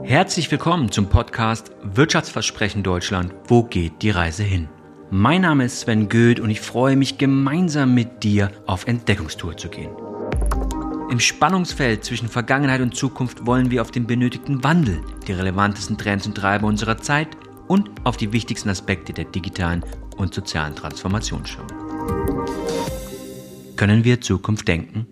Herzlich willkommen zum Podcast Wirtschaftsversprechen Deutschland. Wo geht die Reise hin? Mein Name ist Sven Goeth und ich freue mich gemeinsam mit dir auf Entdeckungstour zu gehen. Im Spannungsfeld zwischen Vergangenheit und Zukunft wollen wir auf den benötigten Wandel, die relevantesten Trends und Treiber unserer Zeit und auf die wichtigsten Aspekte der digitalen und sozialen Transformation schauen. Können wir Zukunft denken?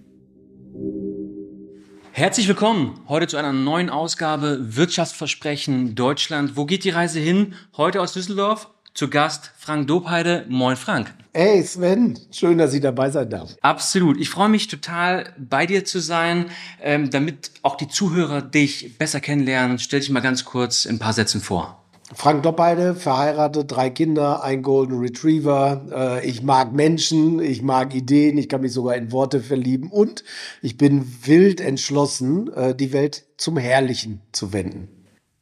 Herzlich willkommen heute zu einer neuen Ausgabe Wirtschaftsversprechen Deutschland. Wo geht die Reise hin? Heute aus Düsseldorf. Zu Gast Frank Dobheide. Moin Frank. Hey Sven, schön, dass ich dabei sein darf. Absolut. Ich freue mich total, bei dir zu sein, ähm, damit auch die Zuhörer dich besser kennenlernen. Stell dich mal ganz kurz in ein paar Sätzen vor. Frank Doppheide, verheiratet, drei Kinder, ein Golden Retriever. Äh, ich mag Menschen, ich mag Ideen, ich kann mich sogar in Worte verlieben und ich bin wild entschlossen, äh, die Welt zum Herrlichen zu wenden.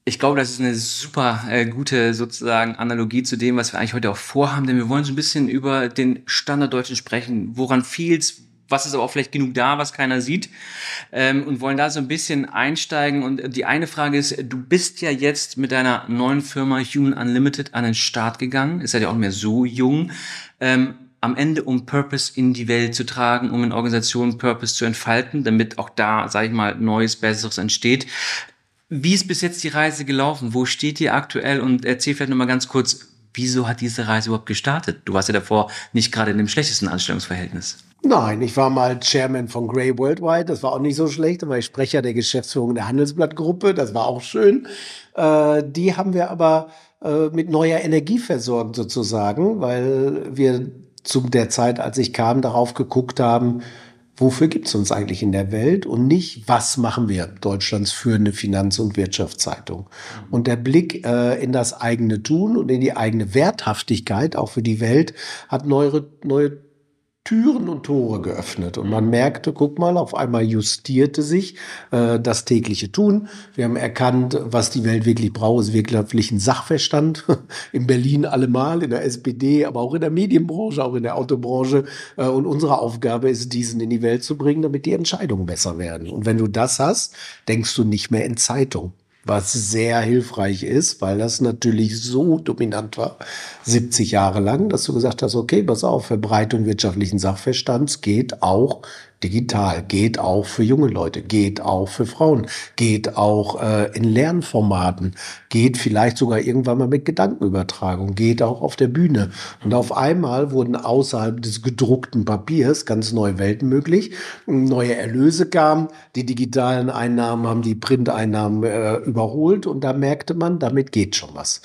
Ich glaube, das ist eine super äh, gute sozusagen Analogie zu dem, was wir eigentlich heute auch vorhaben, denn wir wollen so ein bisschen über den Standarddeutschen sprechen. Woran fehlt's? Was ist aber auch vielleicht genug da, was keiner sieht ähm, und wollen da so ein bisschen einsteigen. Und die eine Frage ist, du bist ja jetzt mit deiner neuen Firma Human Unlimited an den Start gegangen, ist ja auch nicht mehr so jung. Ähm, am Ende, um Purpose in die Welt zu tragen, um in Organisationen Purpose zu entfalten, damit auch da, sage ich mal, Neues, Besseres entsteht. Wie ist bis jetzt die Reise gelaufen? Wo steht ihr aktuell? Und erzähl vielleicht nochmal ganz kurz, wieso hat diese Reise überhaupt gestartet? Du warst ja davor nicht gerade in dem schlechtesten Anstellungsverhältnis. Nein, ich war mal Chairman von Grey Worldwide, das war auch nicht so schlecht. Da war ich Sprecher der Geschäftsführung der Handelsblattgruppe, das war auch schön. Äh, die haben wir aber äh, mit neuer Energie versorgt sozusagen, weil wir zu der Zeit, als ich kam, darauf geguckt haben, wofür gibt es uns eigentlich in der Welt und nicht, was machen wir, Deutschlands führende Finanz- und Wirtschaftszeitung. Und der Blick äh, in das eigene Tun und in die eigene Werthaftigkeit, auch für die Welt, hat neue, neue Türen und Tore geöffnet. Und man merkte, guck mal, auf einmal justierte sich äh, das tägliche Tun. Wir haben erkannt, was die Welt wirklich braucht, ist wirtschaftlichen Sachverstand. In Berlin allemal, in der SPD, aber auch in der Medienbranche, auch in der Autobranche. Äh, und unsere Aufgabe ist, diesen in die Welt zu bringen, damit die Entscheidungen besser werden. Und wenn du das hast, denkst du nicht mehr in Zeitung was sehr hilfreich ist, weil das natürlich so dominant war, 70 Jahre lang, dass du gesagt hast, okay, pass auf, Verbreitung wirtschaftlichen Sachverstands geht auch digital, geht auch für junge Leute, geht auch für Frauen, geht auch äh, in Lernformaten, geht vielleicht sogar irgendwann mal mit Gedankenübertragung, geht auch auf der Bühne. Und auf einmal wurden außerhalb des gedruckten Papiers ganz neue Welten möglich, neue Erlöse kamen, die digitalen Einnahmen haben die Printeinnahmen äh, überholt und da merkte man, damit geht schon was.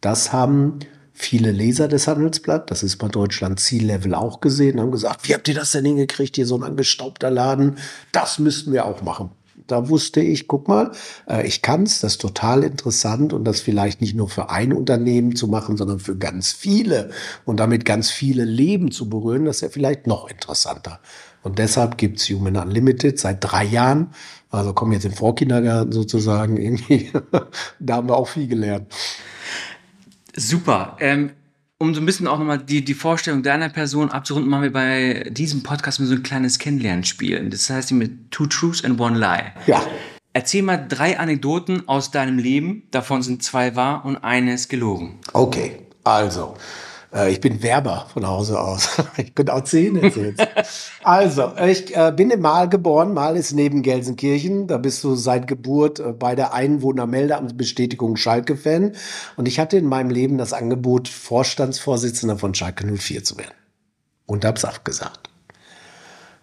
Das haben viele Leser des Handelsblatt, das ist bei Deutschland Ziellevel auch gesehen, haben gesagt, wie habt ihr das denn hingekriegt, hier so ein angestaubter Laden, das müssten wir auch machen. Da wusste ich, guck mal, äh, ich kann's, das ist total interessant und das vielleicht nicht nur für ein Unternehmen zu machen, sondern für ganz viele und damit ganz viele Leben zu berühren, das ist ja vielleicht noch interessanter. Und deshalb gibt's Human Unlimited seit drei Jahren. Also kommen jetzt im Vorkindergarten sozusagen irgendwie. da haben wir auch viel gelernt. Super. Ähm, um so ein bisschen auch nochmal die, die Vorstellung deiner Person abzurunden, machen wir bei diesem Podcast so ein kleines Kennenlernspiel. Das heißt mit Two Truths and One Lie. Ja. Erzähl mal drei Anekdoten aus deinem Leben. Davon sind zwei wahr und eine ist gelogen. Okay, also. Äh, ich bin Werber von Hause aus. ich könnte auch zehn erzählen. also, ich äh, bin in Mahl geboren. Mahl ist neben Gelsenkirchen. Da bist du seit Geburt äh, bei der Einwohnermeldeamtsbestätigung Schalke-Fan. Und ich hatte in meinem Leben das Angebot, Vorstandsvorsitzender von Schalke 04 zu werden. Und hab's abgesagt.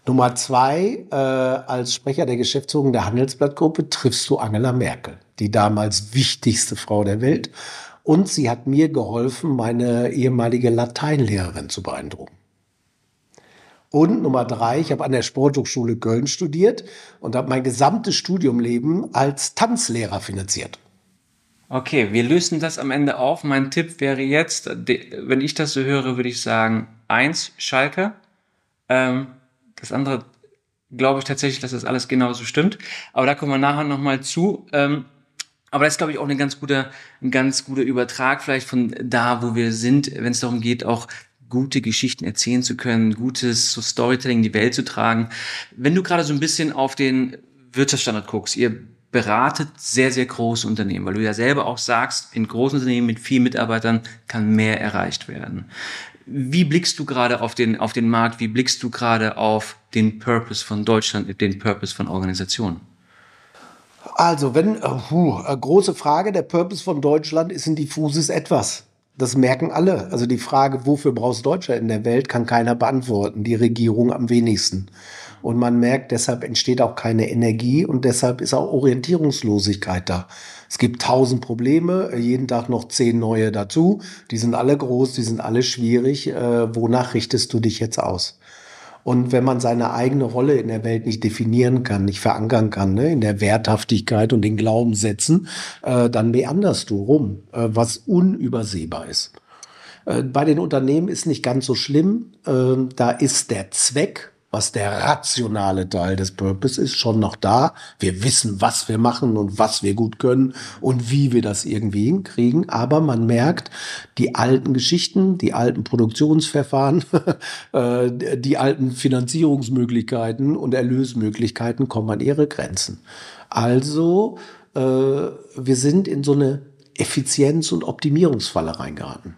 Nummer zwei, als Sprecher der Geschäftsführung der Handelsblattgruppe triffst du Angela Merkel, die damals wichtigste Frau der Welt. Und sie hat mir geholfen, meine ehemalige Lateinlehrerin zu beeindrucken. Und Nummer drei, ich habe an der Sporthochschule Köln studiert und habe mein gesamtes Studiumleben als Tanzlehrer finanziert. Okay, wir lösen das am Ende auf. Mein Tipp wäre jetzt, wenn ich das so höre, würde ich sagen, eins, Schalke. Ähm, das andere glaube ich tatsächlich, dass das alles genauso stimmt. Aber da kommen wir nachher nochmal zu. Ähm, aber das ist, glaube ich, auch eine ganz gute, ein ganz guter Übertrag vielleicht von da, wo wir sind, wenn es darum geht, auch gute Geschichten erzählen zu können, gutes so Storytelling in die Welt zu tragen. Wenn du gerade so ein bisschen auf den Wirtschaftsstandard guckst, ihr beratet sehr, sehr große Unternehmen, weil du ja selber auch sagst, in großen Unternehmen mit vielen Mitarbeitern kann mehr erreicht werden. Wie blickst du gerade auf den, auf den Markt? Wie blickst du gerade auf den Purpose von Deutschland, den Purpose von Organisationen? Also, wenn, uh, große Frage, der Purpose von Deutschland ist ein diffuses Etwas. Das merken alle. Also die Frage, wofür brauchst Deutschland in der Welt, kann keiner beantworten. Die Regierung am wenigsten. Und man merkt, deshalb entsteht auch keine Energie und deshalb ist auch Orientierungslosigkeit da. Es gibt tausend Probleme, jeden Tag noch zehn neue dazu. Die sind alle groß, die sind alle schwierig. Äh, wonach richtest du dich jetzt aus? Und wenn man seine eigene Rolle in der Welt nicht definieren kann, nicht verankern kann, ne, in der Werthaftigkeit und den Glaubenssätzen, äh, dann meanderst du rum, äh, was unübersehbar ist. Äh, bei den Unternehmen ist nicht ganz so schlimm. Äh, da ist der Zweck was der rationale Teil des Purpose ist, schon noch da. Wir wissen, was wir machen und was wir gut können und wie wir das irgendwie hinkriegen. Aber man merkt, die alten Geschichten, die alten Produktionsverfahren, äh, die alten Finanzierungsmöglichkeiten und Erlösmöglichkeiten kommen an ihre Grenzen. Also, äh, wir sind in so eine Effizienz- und Optimierungsfalle reingeraten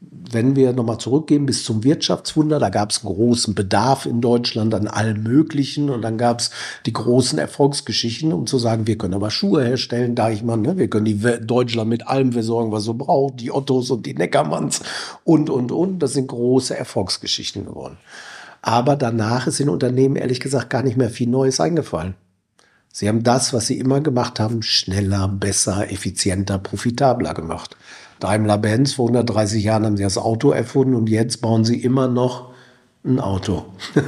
wenn wir nochmal zurückgehen bis zum Wirtschaftswunder, da gab es einen großen Bedarf in Deutschland an allem Möglichen und dann gab es die großen Erfolgsgeschichten, um zu sagen, wir können aber Schuhe herstellen, da ich mal, ne, wir können die Deutschland mit allem versorgen, was so braucht, die Ottos und die Neckermanns und, und, und. Das sind große Erfolgsgeschichten geworden. Aber danach ist den Unternehmen ehrlich gesagt gar nicht mehr viel Neues eingefallen. Sie haben das, was sie immer gemacht haben, schneller, besser, effizienter, profitabler gemacht. Daimler-Benz, vor 130 Jahren haben sie das Auto erfunden und jetzt bauen sie immer noch ein Auto.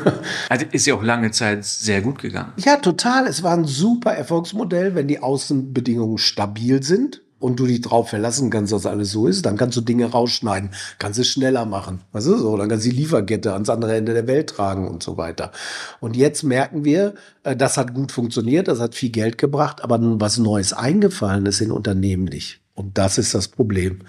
also ist ja auch lange Zeit sehr gut gegangen. Ja, total. Es war ein super Erfolgsmodell, wenn die Außenbedingungen stabil sind und du dich drauf verlassen kannst, dass alles so ist, dann kannst du Dinge rausschneiden, kannst es schneller machen. Was ist so? Dann kannst du die Lieferkette ans andere Ende der Welt tragen und so weiter. Und jetzt merken wir, äh, das hat gut funktioniert, das hat viel Geld gebracht, aber was Neues eingefallen ist in Unternehmen nicht. Und das ist das Problem.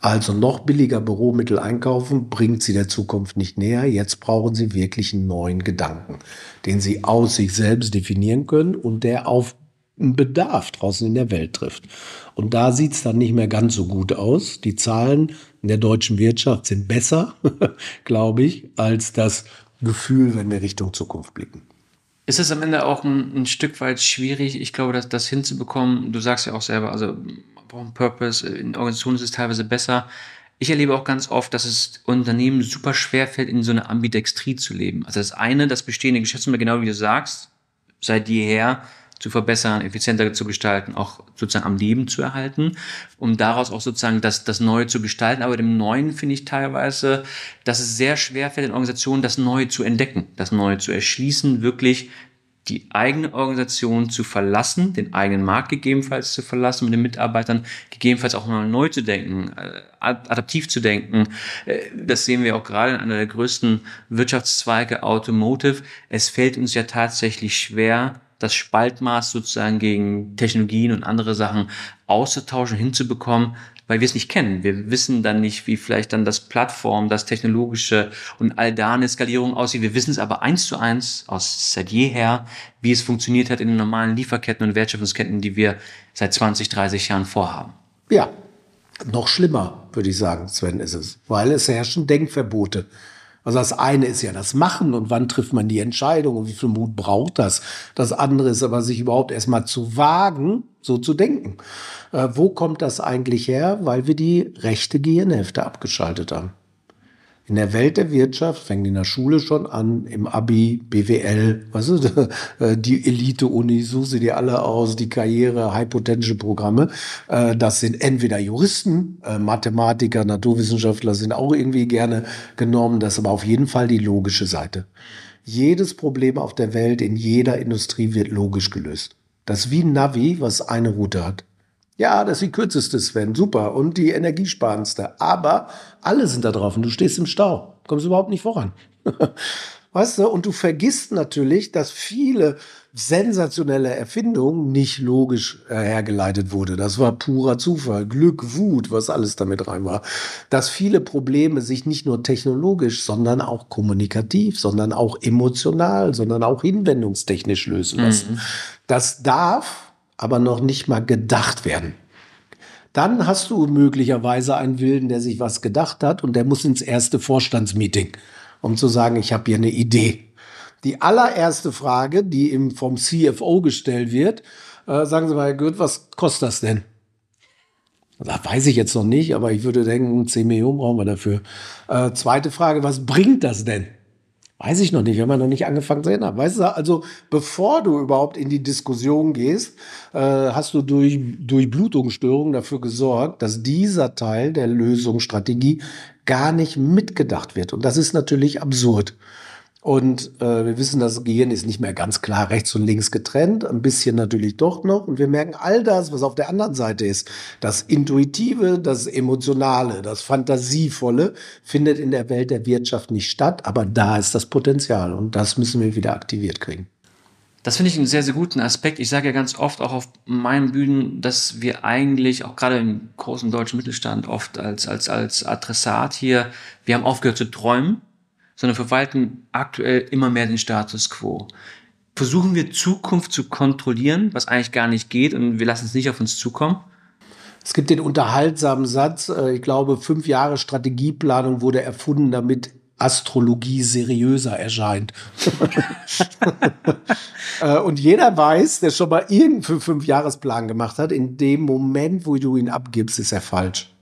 Also noch billiger Büromittel einkaufen bringt sie der Zukunft nicht näher. Jetzt brauchen sie wirklich einen neuen Gedanken, den sie aus sich selbst definieren können und der auf einen Bedarf draußen in der Welt trifft. Und da sieht es dann nicht mehr ganz so gut aus. Die Zahlen in der deutschen Wirtschaft sind besser, glaube ich, als das Gefühl, wenn wir Richtung Zukunft blicken. Ist es am Ende auch ein, ein Stück weit schwierig, ich glaube, das, das hinzubekommen? Du sagst ja auch selber, also brauchen Purpose, in Organisationen ist es teilweise besser. Ich erlebe auch ganz oft, dass es Unternehmen super schwer fällt, in so einer Ambidextrie zu leben. Also das eine, das bestehende Geschäftsmodell, genau wie du sagst, seit jeher zu verbessern, effizienter zu gestalten, auch sozusagen am Leben zu erhalten, um daraus auch sozusagen das, das Neue zu gestalten. Aber dem Neuen finde ich teilweise, dass es sehr schwer fällt, in Organisationen das Neue zu entdecken, das Neue zu erschließen, wirklich die eigene Organisation zu verlassen, den eigenen Markt gegebenenfalls zu verlassen, mit den Mitarbeitern gegebenenfalls auch mal neu zu denken, äh, adaptiv zu denken. Äh, das sehen wir auch gerade in einer der größten Wirtschaftszweige Automotive. Es fällt uns ja tatsächlich schwer, das Spaltmaß sozusagen gegen Technologien und andere Sachen auszutauschen, hinzubekommen, weil wir es nicht kennen. Wir wissen dann nicht, wie vielleicht dann das Plattform, das Technologische und all da eine Skalierung aussieht. Wir wissen es aber eins zu eins aus seit jeher, wie es funktioniert hat in den normalen Lieferketten und Wertschöpfungsketten, die wir seit 20, 30 Jahren vorhaben. Ja, noch schlimmer, würde ich sagen, Sven, ist es, weil es herrschen Denkverbote. Also das eine ist ja das Machen und wann trifft man die Entscheidung und wie viel Mut braucht das. Das andere ist aber sich überhaupt erstmal zu wagen, so zu denken. Äh, wo kommt das eigentlich her? Weil wir die rechte Gehirnhälfte abgeschaltet haben. In der Welt der Wirtschaft fängt in der Schule schon an, im Abi, BWL, was ist äh, die Elite-Uni, such sie dir alle aus, die Karriere, High-Potential-Programme. Äh, das sind entweder Juristen, äh, Mathematiker, Naturwissenschaftler sind auch irgendwie gerne genommen. Das ist aber auf jeden Fall die logische Seite. Jedes Problem auf der Welt, in jeder Industrie wird logisch gelöst. Das ist wie ein Navi, was eine Route hat. Ja, das ist die kürzeste, Sven, super. Und die energiesparendste. Aber alle sind da drauf und du stehst im Stau. Kommst überhaupt nicht voran. weißt du? Und du vergisst natürlich, dass viele sensationelle Erfindungen nicht logisch äh, hergeleitet wurde. Das war purer Zufall, Glück, Wut, was alles damit rein war. Dass viele Probleme sich nicht nur technologisch, sondern auch kommunikativ, sondern auch emotional, sondern auch hinwendungstechnisch lösen lassen. Mhm. Das darf aber noch nicht mal gedacht werden. Dann hast du möglicherweise einen Wilden, der sich was gedacht hat und der muss ins erste Vorstandsmeeting, um zu sagen, ich habe hier eine Idee. Die allererste Frage, die ihm vom CFO gestellt wird, äh, sagen Sie mal, Herr Goeth, was kostet das denn? Das weiß ich jetzt noch nicht, aber ich würde denken, 10 Millionen brauchen wir dafür. Äh, zweite Frage, was bringt das denn? Weiß ich noch nicht, wir haben noch nicht angefangen zu ändern. Weißt du, also bevor du überhaupt in die Diskussion gehst, äh, hast du durch, durch Blutungsstörungen dafür gesorgt, dass dieser Teil der Lösungsstrategie gar nicht mitgedacht wird. Und das ist natürlich absurd. Und äh, wir wissen, das Gehirn ist nicht mehr ganz klar rechts und links getrennt, ein bisschen natürlich doch noch. Und wir merken all das, was auf der anderen Seite ist. Das Intuitive, das Emotionale, das Fantasievolle findet in der Welt der Wirtschaft nicht statt, aber da ist das Potenzial und das müssen wir wieder aktiviert kriegen. Das finde ich einen sehr, sehr guten Aspekt. Ich sage ja ganz oft auch auf meinen Bühnen, dass wir eigentlich, auch gerade im großen deutschen Mittelstand, oft als, als, als Adressat hier, wir haben aufgehört zu träumen sondern verwalten aktuell immer mehr den Status quo. Versuchen wir Zukunft zu kontrollieren, was eigentlich gar nicht geht und wir lassen es nicht auf uns zukommen? Es gibt den unterhaltsamen Satz, äh, ich glaube, fünf Jahre Strategieplanung wurde erfunden, damit Astrologie seriöser erscheint. Äh, und jeder weiß, der schon mal irgendeinen Fünfjahresplan gemacht hat, in dem Moment, wo du ihn abgibst, ist er falsch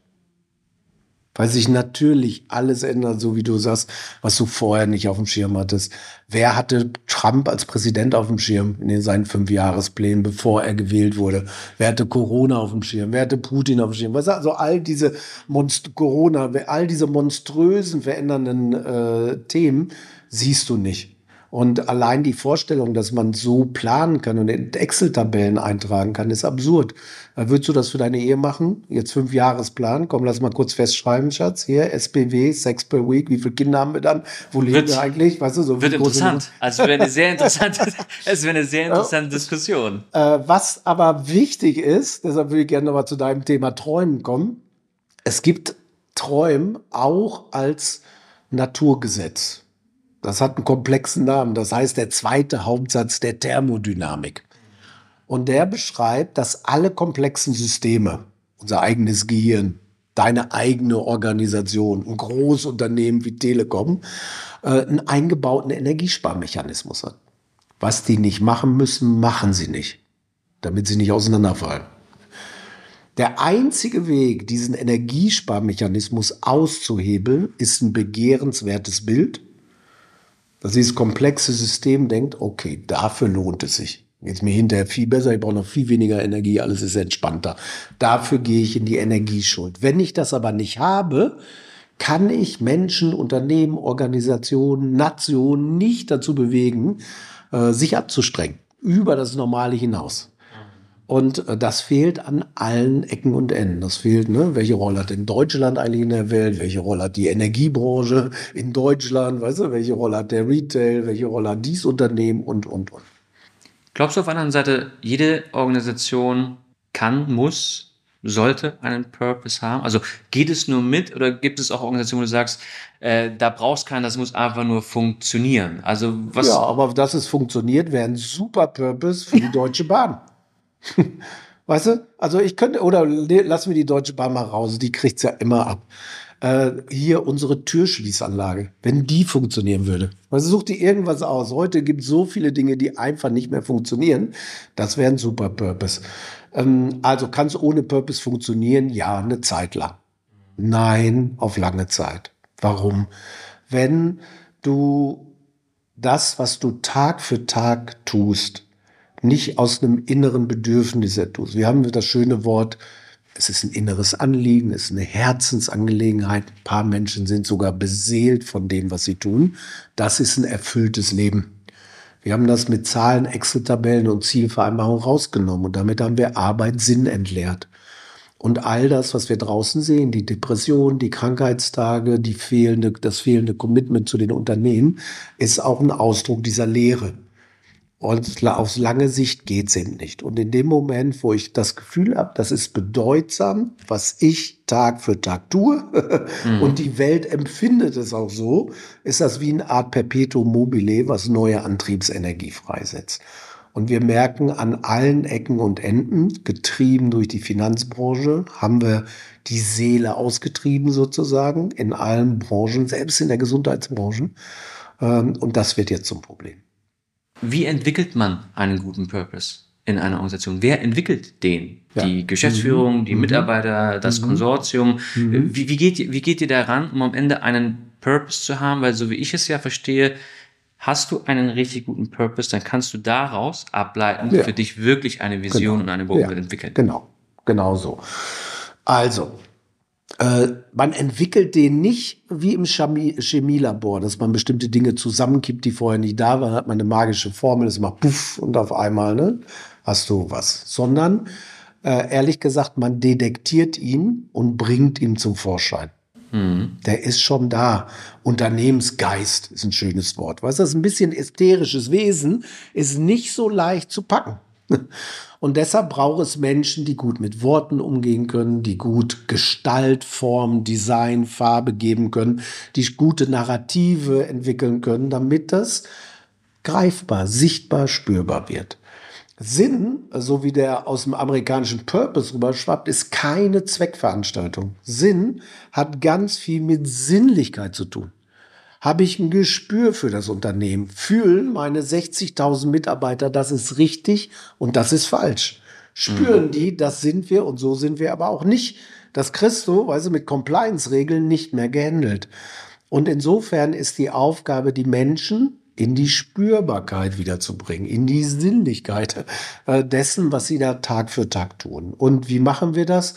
weil sich natürlich alles ändert, so wie du sagst, was du vorher nicht auf dem Schirm hattest. Wer hatte Trump als Präsident auf dem Schirm in seinen Fünfjahresplänen, bevor er gewählt wurde? Wer hatte Corona auf dem Schirm? Wer hatte Putin auf dem Schirm? Was also all diese Monst Corona, all diese monströsen verändernden äh, Themen siehst du nicht. Und allein die Vorstellung, dass man so planen kann und in Excel-Tabellen eintragen kann, ist absurd. Würdest du das für deine Ehe machen? Jetzt fünf Jahresplan. Komm, lass mal kurz festschreiben, Schatz. Hier, SPW, Sex per Week. Wie viele Kinder haben wir dann? Wo leben wird, wir eigentlich? Weißt du, so wird interessant. Also es wäre eine sehr interessante, es wäre eine sehr interessante Diskussion. Äh, was aber wichtig ist, deshalb würde ich gerne nochmal zu deinem Thema Träumen kommen. Es gibt Träumen auch als Naturgesetz. Das hat einen komplexen Namen. Das heißt der zweite Hauptsatz der Thermodynamik. Und der beschreibt, dass alle komplexen Systeme, unser eigenes Gehirn, deine eigene Organisation, ein Großunternehmen wie Telekom, äh, einen eingebauten Energiesparmechanismus hat. Was die nicht machen müssen, machen sie nicht, damit sie nicht auseinanderfallen. Der einzige Weg, diesen Energiesparmechanismus auszuhebeln, ist ein begehrenswertes Bild dass dieses komplexe System denkt, okay, dafür lohnt es sich. Jetzt mir hinterher viel besser, ich brauche noch viel weniger Energie, alles ist entspannter. Dafür gehe ich in die Energieschuld. Wenn ich das aber nicht habe, kann ich Menschen, Unternehmen, Organisationen, Nationen nicht dazu bewegen, äh, sich abzustrengen über das Normale hinaus. Und äh, das fehlt an allen Ecken und Enden. Das fehlt, ne? Welche Rolle hat denn Deutschland eigentlich in der Welt? Welche Rolle hat die Energiebranche in Deutschland? Weißt du, welche Rolle hat der Retail? Welche Rolle hat dies Unternehmen und, und, und. Glaubst du auf der anderen Seite, jede Organisation kann, muss, sollte einen Purpose haben? Also geht es nur mit oder gibt es auch Organisationen, wo du sagst, äh, da brauchst keinen, das muss einfach nur funktionieren? Also was? Ja, aber dass es funktioniert, wäre ein super Purpose für die Deutsche Bahn. weißt du? Also ich könnte, oder lassen wir die Deutsche Bahn mal raus, die kriegt's ja immer ab. Äh, hier unsere Türschließanlage, wenn die funktionieren würde. Also such dir irgendwas aus. Heute gibt es so viele Dinge, die einfach nicht mehr funktionieren. Das wäre ein super Purpose. Ähm, also kann es ohne Purpose funktionieren? Ja, eine Zeit lang. Nein, auf lange Zeit. Warum? Wenn du das, was du Tag für Tag tust, nicht aus einem inneren Bedürfnis etwas. Wir haben das schöne Wort, es ist ein inneres Anliegen, es ist eine Herzensangelegenheit. Ein paar Menschen sind sogar beseelt von dem, was sie tun. Das ist ein erfülltes Leben. Wir haben das mit Zahlen, Excel-Tabellen und Zielvereinbarungen rausgenommen und damit haben wir Arbeit Sinn entleert. Und all das, was wir draußen sehen, die Depression, die Krankheitstage, die fehlende, das fehlende Commitment zu den Unternehmen, ist auch ein Ausdruck dieser Lehre. Und auf lange Sicht geht es eben nicht. Und in dem Moment, wo ich das Gefühl habe, das ist bedeutsam, was ich Tag für Tag tue, mhm. und die Welt empfindet es auch so, ist das wie eine Art Perpetuum mobile, was neue Antriebsenergie freisetzt. Und wir merken an allen Ecken und Enden, getrieben durch die Finanzbranche, haben wir die Seele ausgetrieben sozusagen in allen Branchen, selbst in der Gesundheitsbranche. Ähm, und das wird jetzt zum Problem. Wie entwickelt man einen guten Purpose in einer Organisation? Wer entwickelt den? Ja. Die Geschäftsführung, mhm. die mhm. Mitarbeiter, das mhm. Konsortium. Mhm. Wie, wie, geht, wie geht ihr daran, um am Ende einen Purpose zu haben? Weil so wie ich es ja verstehe, hast du einen richtig guten Purpose, dann kannst du daraus ableiten, ja. für dich wirklich eine Vision genau. und eine Botschaft ja. entwickeln. Genau, genau so. Also, äh, man entwickelt den nicht wie im Chemie Chemielabor, dass man bestimmte Dinge zusammenkippt, die vorher nicht da waren, hat man eine magische Formel, es macht puff und auf einmal ne, hast du was. Sondern, äh, ehrlich gesagt, man detektiert ihn und bringt ihn zum Vorschein. Mhm. Der ist schon da. Unternehmensgeist ist ein schönes Wort. Weißt du, das ist ein bisschen ätherisches Wesen, ist nicht so leicht zu packen. Und deshalb braucht es Menschen, die gut mit Worten umgehen können, die gut Gestalt, Form, Design, Farbe geben können, die gute Narrative entwickeln können, damit das greifbar, sichtbar, spürbar wird. Sinn, so wie der aus dem amerikanischen Purpose rüberschwappt, ist keine Zweckveranstaltung. Sinn hat ganz viel mit Sinnlichkeit zu tun habe ich ein Gespür für das Unternehmen. Fühlen meine 60.000 Mitarbeiter, das ist richtig und das ist falsch. Spüren mhm. die, das sind wir und so sind wir aber auch nicht. Das kriegst du, weil sie mit Compliance-Regeln nicht mehr gehandelt. Und insofern ist die Aufgabe, die Menschen in die Spürbarkeit wiederzubringen, in die Sinnlichkeit äh, dessen, was sie da Tag für Tag tun. Und wie machen wir das?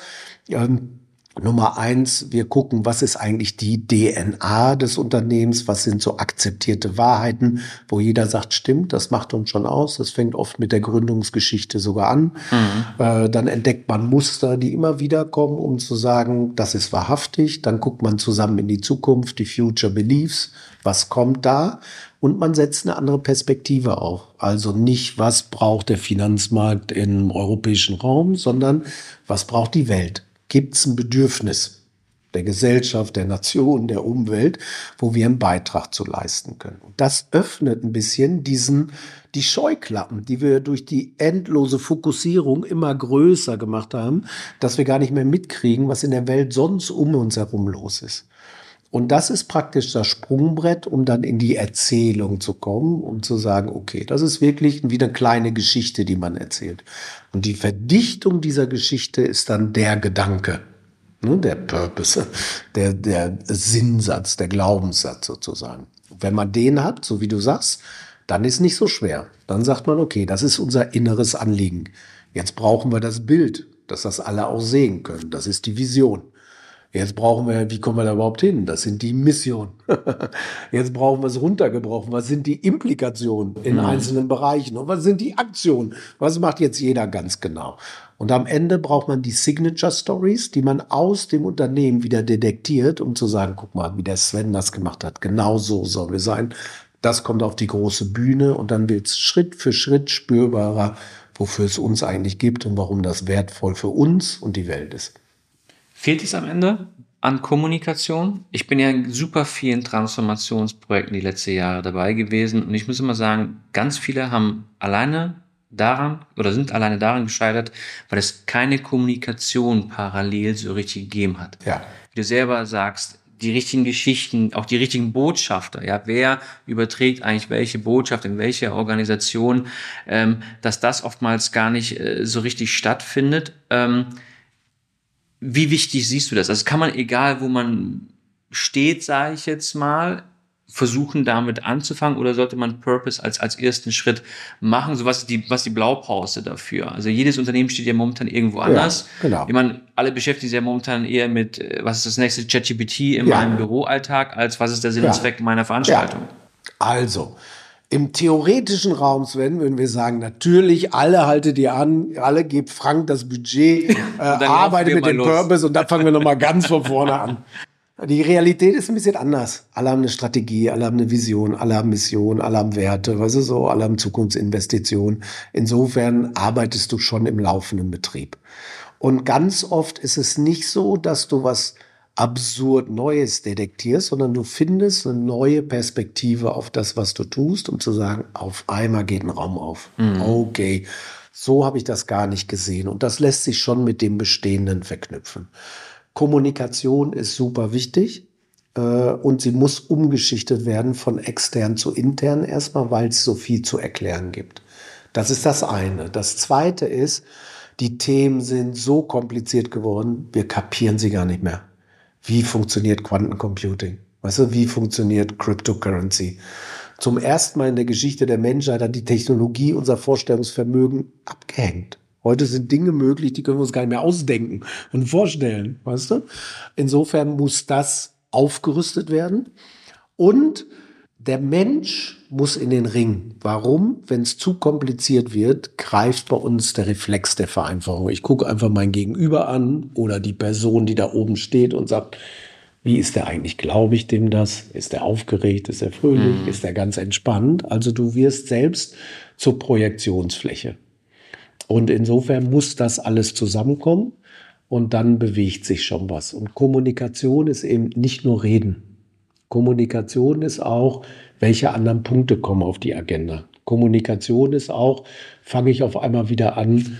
Ähm, Nummer eins, wir gucken, was ist eigentlich die DNA des Unternehmens, was sind so akzeptierte Wahrheiten, wo jeder sagt, stimmt, das macht uns schon aus. Das fängt oft mit der Gründungsgeschichte sogar an. Mhm. Äh, dann entdeckt man Muster, die immer wieder kommen, um zu sagen, das ist wahrhaftig. Dann guckt man zusammen in die Zukunft, die Future Beliefs, was kommt da? Und man setzt eine andere Perspektive auf. Also nicht, was braucht der Finanzmarkt im europäischen Raum, sondern was braucht die Welt gibt es ein Bedürfnis der Gesellschaft, der Nation, der Umwelt, wo wir einen Beitrag zu leisten können. Und das öffnet ein bisschen diesen, die Scheuklappen, die wir durch die endlose Fokussierung immer größer gemacht haben, dass wir gar nicht mehr mitkriegen, was in der Welt sonst um uns herum los ist. Und das ist praktisch das Sprungbrett, um dann in die Erzählung zu kommen, um zu sagen, okay, das ist wirklich wie eine kleine Geschichte, die man erzählt. Und die Verdichtung dieser Geschichte ist dann der Gedanke, ne, der Purpose, der, der Sinnsatz, der Glaubenssatz sozusagen. Wenn man den hat, so wie du sagst, dann ist nicht so schwer. Dann sagt man, okay, das ist unser inneres Anliegen. Jetzt brauchen wir das Bild, dass das alle auch sehen können. Das ist die Vision. Jetzt brauchen wir, wie kommen wir da überhaupt hin? Das sind die Missionen. Jetzt brauchen wir es runtergebrochen. Was sind die Implikationen in mhm. einzelnen Bereichen? Und was sind die Aktionen? Was macht jetzt jeder ganz genau? Und am Ende braucht man die Signature Stories, die man aus dem Unternehmen wieder detektiert, um zu sagen, guck mal, wie der Sven das gemacht hat. Genau so sollen wir sein. Das kommt auf die große Bühne und dann wird es Schritt für Schritt spürbarer, wofür es uns eigentlich gibt und warum das wertvoll für uns und die Welt ist. Fehlt es am Ende an Kommunikation? Ich bin ja in super vielen Transformationsprojekten die letzten Jahre dabei gewesen und ich muss immer sagen, ganz viele haben alleine daran oder sind alleine daran gescheitert, weil es keine Kommunikation parallel so richtig gegeben hat. Ja. Wie du selber sagst, die richtigen Geschichten, auch die richtigen Botschafter, ja, wer überträgt eigentlich welche Botschaft in welche Organisation, ähm, dass das oftmals gar nicht äh, so richtig stattfindet. Ähm, wie wichtig siehst du das? Also kann man, egal wo man steht, sage ich jetzt mal, versuchen damit anzufangen oder sollte man Purpose als, als ersten Schritt machen? So was ist die, was die Blaupause dafür? Also jedes Unternehmen steht ja momentan irgendwo anders. Ja, genau. Ich meine, alle beschäftigen sich ja momentan eher mit, äh, was ist das nächste ChatGPT in ja. meinem Büroalltag, als was ist der Sinn und Zweck meiner Veranstaltung? Ja. Also, im theoretischen Raum, Sven, würden wir sagen, natürlich, alle haltet ihr an, alle gebt Frank das Budget, äh, arbeitet mit dem los. Purpose und dann fangen wir nochmal ganz von vorne an. Die Realität ist ein bisschen anders. Alle haben eine Strategie, alle haben eine Vision, alle haben Mission, alle haben Werte, weißt du so, alle haben Zukunftsinvestitionen. Insofern arbeitest du schon im laufenden Betrieb. Und ganz oft ist es nicht so, dass du was absurd Neues detektierst, sondern du findest eine neue Perspektive auf das, was du tust, um zu sagen, auf einmal geht ein Raum auf. Mhm. Okay, so habe ich das gar nicht gesehen. Und das lässt sich schon mit dem Bestehenden verknüpfen. Kommunikation ist super wichtig äh, und sie muss umgeschichtet werden von extern zu intern erstmal, weil es so viel zu erklären gibt. Das ist das eine. Das zweite ist, die Themen sind so kompliziert geworden, wir kapieren sie gar nicht mehr. Wie funktioniert Quantencomputing? Weißt du, wie funktioniert Cryptocurrency? Zum ersten Mal in der Geschichte der Menschheit hat die Technologie unser Vorstellungsvermögen abgehängt. Heute sind Dinge möglich, die können wir uns gar nicht mehr ausdenken und vorstellen, weißt du? Insofern muss das aufgerüstet werden. Und der Mensch muss in den Ring. Warum? Wenn es zu kompliziert wird, greift bei uns der Reflex der Vereinfachung. Ich gucke einfach mein Gegenüber an oder die Person, die da oben steht und sagt, wie ist der eigentlich? Glaube ich dem das? Ist er aufgeregt? Ist er fröhlich? Mhm. Ist er ganz entspannt? Also du wirst selbst zur Projektionsfläche. Und insofern muss das alles zusammenkommen und dann bewegt sich schon was. Und Kommunikation ist eben nicht nur Reden. Kommunikation ist auch, welche anderen Punkte kommen auf die Agenda. Kommunikation ist auch, fange ich auf einmal wieder an,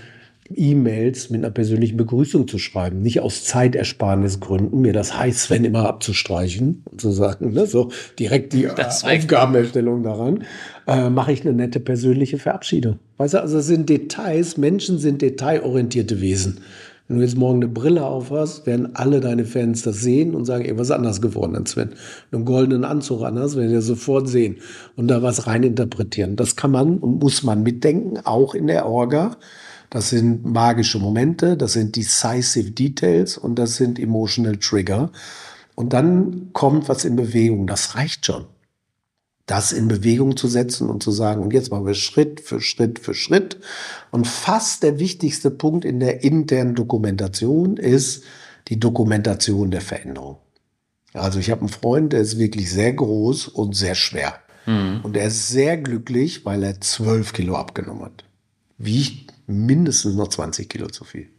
E-Mails mit einer persönlichen Begrüßung zu schreiben. Nicht aus Zeitersparnisgründen, mir das heißt, Sven immer abzustreichen und zu sagen, ne, so direkt die Aufgabenerstellung daran, äh, mache ich eine nette persönliche Verabschiedung. Weißt du, also sind Details, Menschen sind detailorientierte Wesen. Wenn du jetzt morgen eine Brille auf hast, werden alle deine Fans das sehen und sagen, ey, was ist anders geworden als Sven? Einen goldenen Anzug an hast, werden die sofort sehen und da was reininterpretieren. Das kann man und muss man mitdenken, auch in der Orga. Das sind magische Momente, das sind decisive Details und das sind emotional Trigger. Und dann kommt was in Bewegung. Das reicht schon das in Bewegung zu setzen und zu sagen, und jetzt machen wir Schritt für Schritt für Schritt. Und fast der wichtigste Punkt in der internen Dokumentation ist die Dokumentation der Veränderung. Also ich habe einen Freund, der ist wirklich sehr groß und sehr schwer. Mhm. Und er ist sehr glücklich, weil er zwölf Kilo abgenommen hat. Wiegt mindestens noch 20 Kilo zu viel.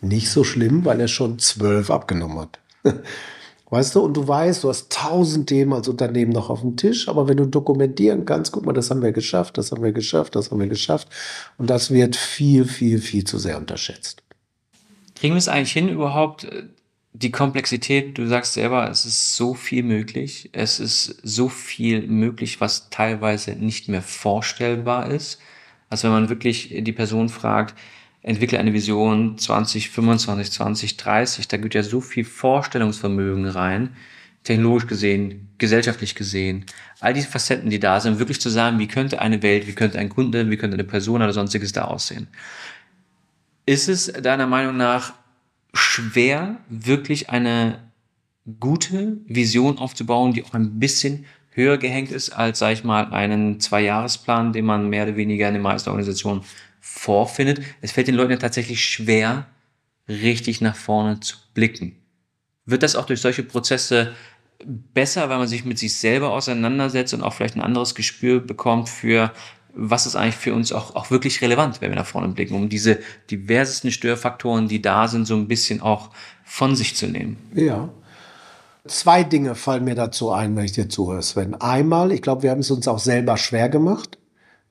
Nicht so schlimm, weil er schon zwölf abgenommen hat. Weißt du, und du weißt, du hast tausend Themen als Unternehmen noch auf dem Tisch, aber wenn du dokumentieren kannst, guck mal, das haben wir geschafft, das haben wir geschafft, das haben wir geschafft. Und das wird viel, viel, viel zu sehr unterschätzt. Kriegen wir es eigentlich hin, überhaupt äh, die Komplexität? Du sagst selber, es ist so viel möglich. Es ist so viel möglich, was teilweise nicht mehr vorstellbar ist. Also wenn man wirklich die Person fragt, entwickle eine Vision 2025, 2030. Da geht ja so viel Vorstellungsvermögen rein, technologisch gesehen, gesellschaftlich gesehen. All diese Facetten, die da sind, wirklich zu sagen, wie könnte eine Welt, wie könnte ein Kunde, wie könnte eine Person oder sonstiges da aussehen. Ist es deiner Meinung nach schwer, wirklich eine gute Vision aufzubauen, die auch ein bisschen höher gehängt ist als, sag ich mal, einen Zwei-Jahres-Plan, den man mehr oder weniger in den meisten Organisationen vorfindet. Es fällt den Leuten ja tatsächlich schwer, richtig nach vorne zu blicken. Wird das auch durch solche Prozesse besser, weil man sich mit sich selber auseinandersetzt und auch vielleicht ein anderes Gespür bekommt für, was ist eigentlich für uns auch, auch wirklich relevant, wenn wir nach vorne blicken, um diese diversesten Störfaktoren, die da sind, so ein bisschen auch von sich zu nehmen. Ja. Zwei Dinge fallen mir dazu ein, wenn ich dir zuhöre, Sven. Einmal, ich glaube, wir haben es uns auch selber schwer gemacht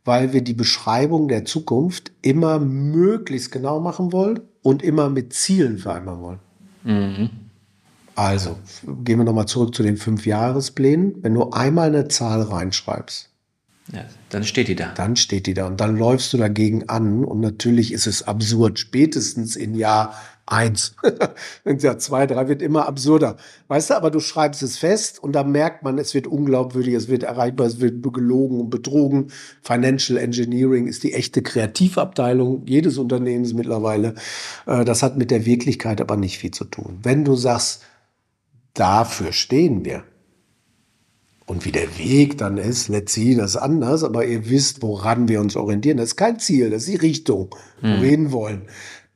weil wir die Beschreibung der Zukunft immer möglichst genau machen wollen und immer mit Zielen vereinbaren wollen. Mhm. Also, gehen wir nochmal zurück zu den fünf Jahresplänen. Wenn du einmal eine Zahl reinschreibst, ja, dann steht die da. Dann steht die da und dann läufst du dagegen an und natürlich ist es absurd. Spätestens in Jahr eins. ja, zwei, drei wird immer absurder. Weißt du, aber du schreibst es fest und da merkt man, es wird unglaubwürdig, es wird erreichbar, es wird gelogen und betrogen. Financial Engineering ist die echte Kreativabteilung jedes Unternehmens mittlerweile. Äh, das hat mit der Wirklichkeit aber nicht viel zu tun. Wenn du sagst, dafür stehen wir. Und wie der Weg dann ist, let's see, das ist anders, aber ihr wisst, woran wir uns orientieren. Das ist kein Ziel, das ist die Richtung, wo hm. wir hinwollen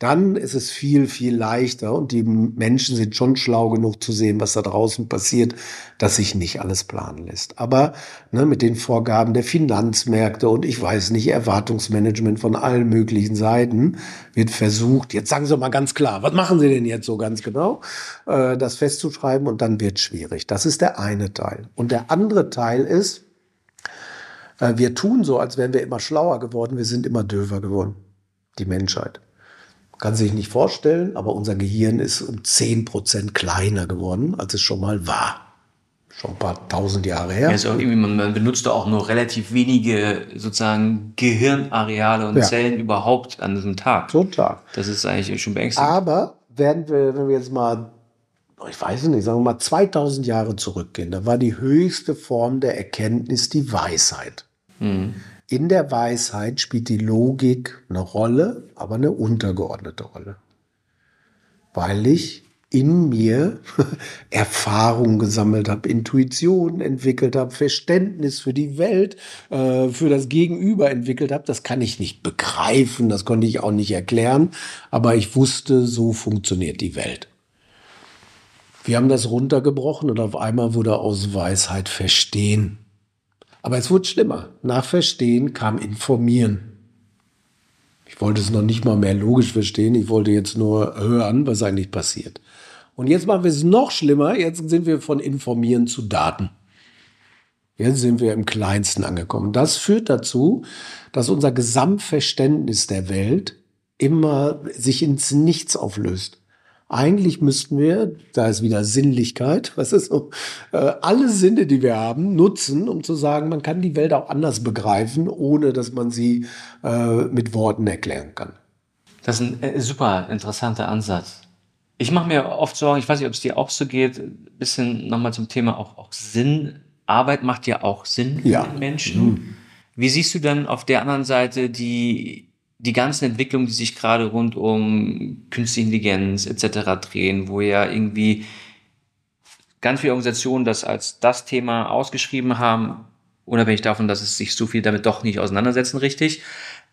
dann ist es viel, viel leichter und die Menschen sind schon schlau genug zu sehen, was da draußen passiert, dass sich nicht alles planen lässt. Aber ne, mit den Vorgaben der Finanzmärkte und ich weiß nicht, Erwartungsmanagement von allen möglichen Seiten wird versucht, jetzt sagen Sie mal ganz klar, was machen Sie denn jetzt so ganz genau, äh, das festzuschreiben und dann wird schwierig. Das ist der eine Teil. Und der andere Teil ist, äh, wir tun so, als wären wir immer schlauer geworden, wir sind immer döver geworden, die Menschheit. Kann sich nicht vorstellen, aber unser Gehirn ist um 10 Prozent kleiner geworden, als es schon mal war. Schon ein paar tausend Jahre her. Ja, also man, man benutzt auch nur relativ wenige sozusagen Gehirnareale und ja. Zellen überhaupt an diesem Tag. Total. Das ist eigentlich schon beängstigend. Aber werden wir, wenn wir jetzt mal, ich weiß nicht, sagen wir mal 2000 Jahre zurückgehen, da war die höchste Form der Erkenntnis die Weisheit. Mhm in der Weisheit spielt die Logik eine Rolle, aber eine untergeordnete Rolle. Weil ich in mir Erfahrung gesammelt habe, Intuition entwickelt habe, Verständnis für die Welt, äh, für das Gegenüber entwickelt habe. Das kann ich nicht begreifen, das konnte ich auch nicht erklären, aber ich wusste, so funktioniert die Welt. Wir haben das runtergebrochen und auf einmal wurde aus Weisheit Verstehen. Aber es wurde schlimmer. Nach Verstehen kam Informieren. Ich wollte es noch nicht mal mehr logisch verstehen. Ich wollte jetzt nur hören, was eigentlich passiert. Und jetzt machen wir es noch schlimmer. Jetzt sind wir von Informieren zu Daten. Jetzt sind wir im Kleinsten angekommen. Das führt dazu, dass unser Gesamtverständnis der Welt immer sich ins Nichts auflöst. Eigentlich müssten wir, da ist wieder Sinnlichkeit, was ist so, äh, alle Sinne, die wir haben, nutzen, um zu sagen, man kann die Welt auch anders begreifen, ohne dass man sie äh, mit Worten erklären kann. Das ist ein äh, super interessanter Ansatz. Ich mache mir oft Sorgen, ich weiß nicht, ob es dir auch so geht, ein bisschen nochmal zum Thema auch, auch Sinn. Arbeit macht ja auch Sinn ja. für den Menschen. Mhm. Wie siehst du dann auf der anderen Seite die die ganzen Entwicklungen, die sich gerade rund um künstliche Intelligenz etc. drehen, wo ja irgendwie ganz viele Organisationen das als das Thema ausgeschrieben haben, unabhängig davon, dass es sich so viel damit doch nicht auseinandersetzen, richtig.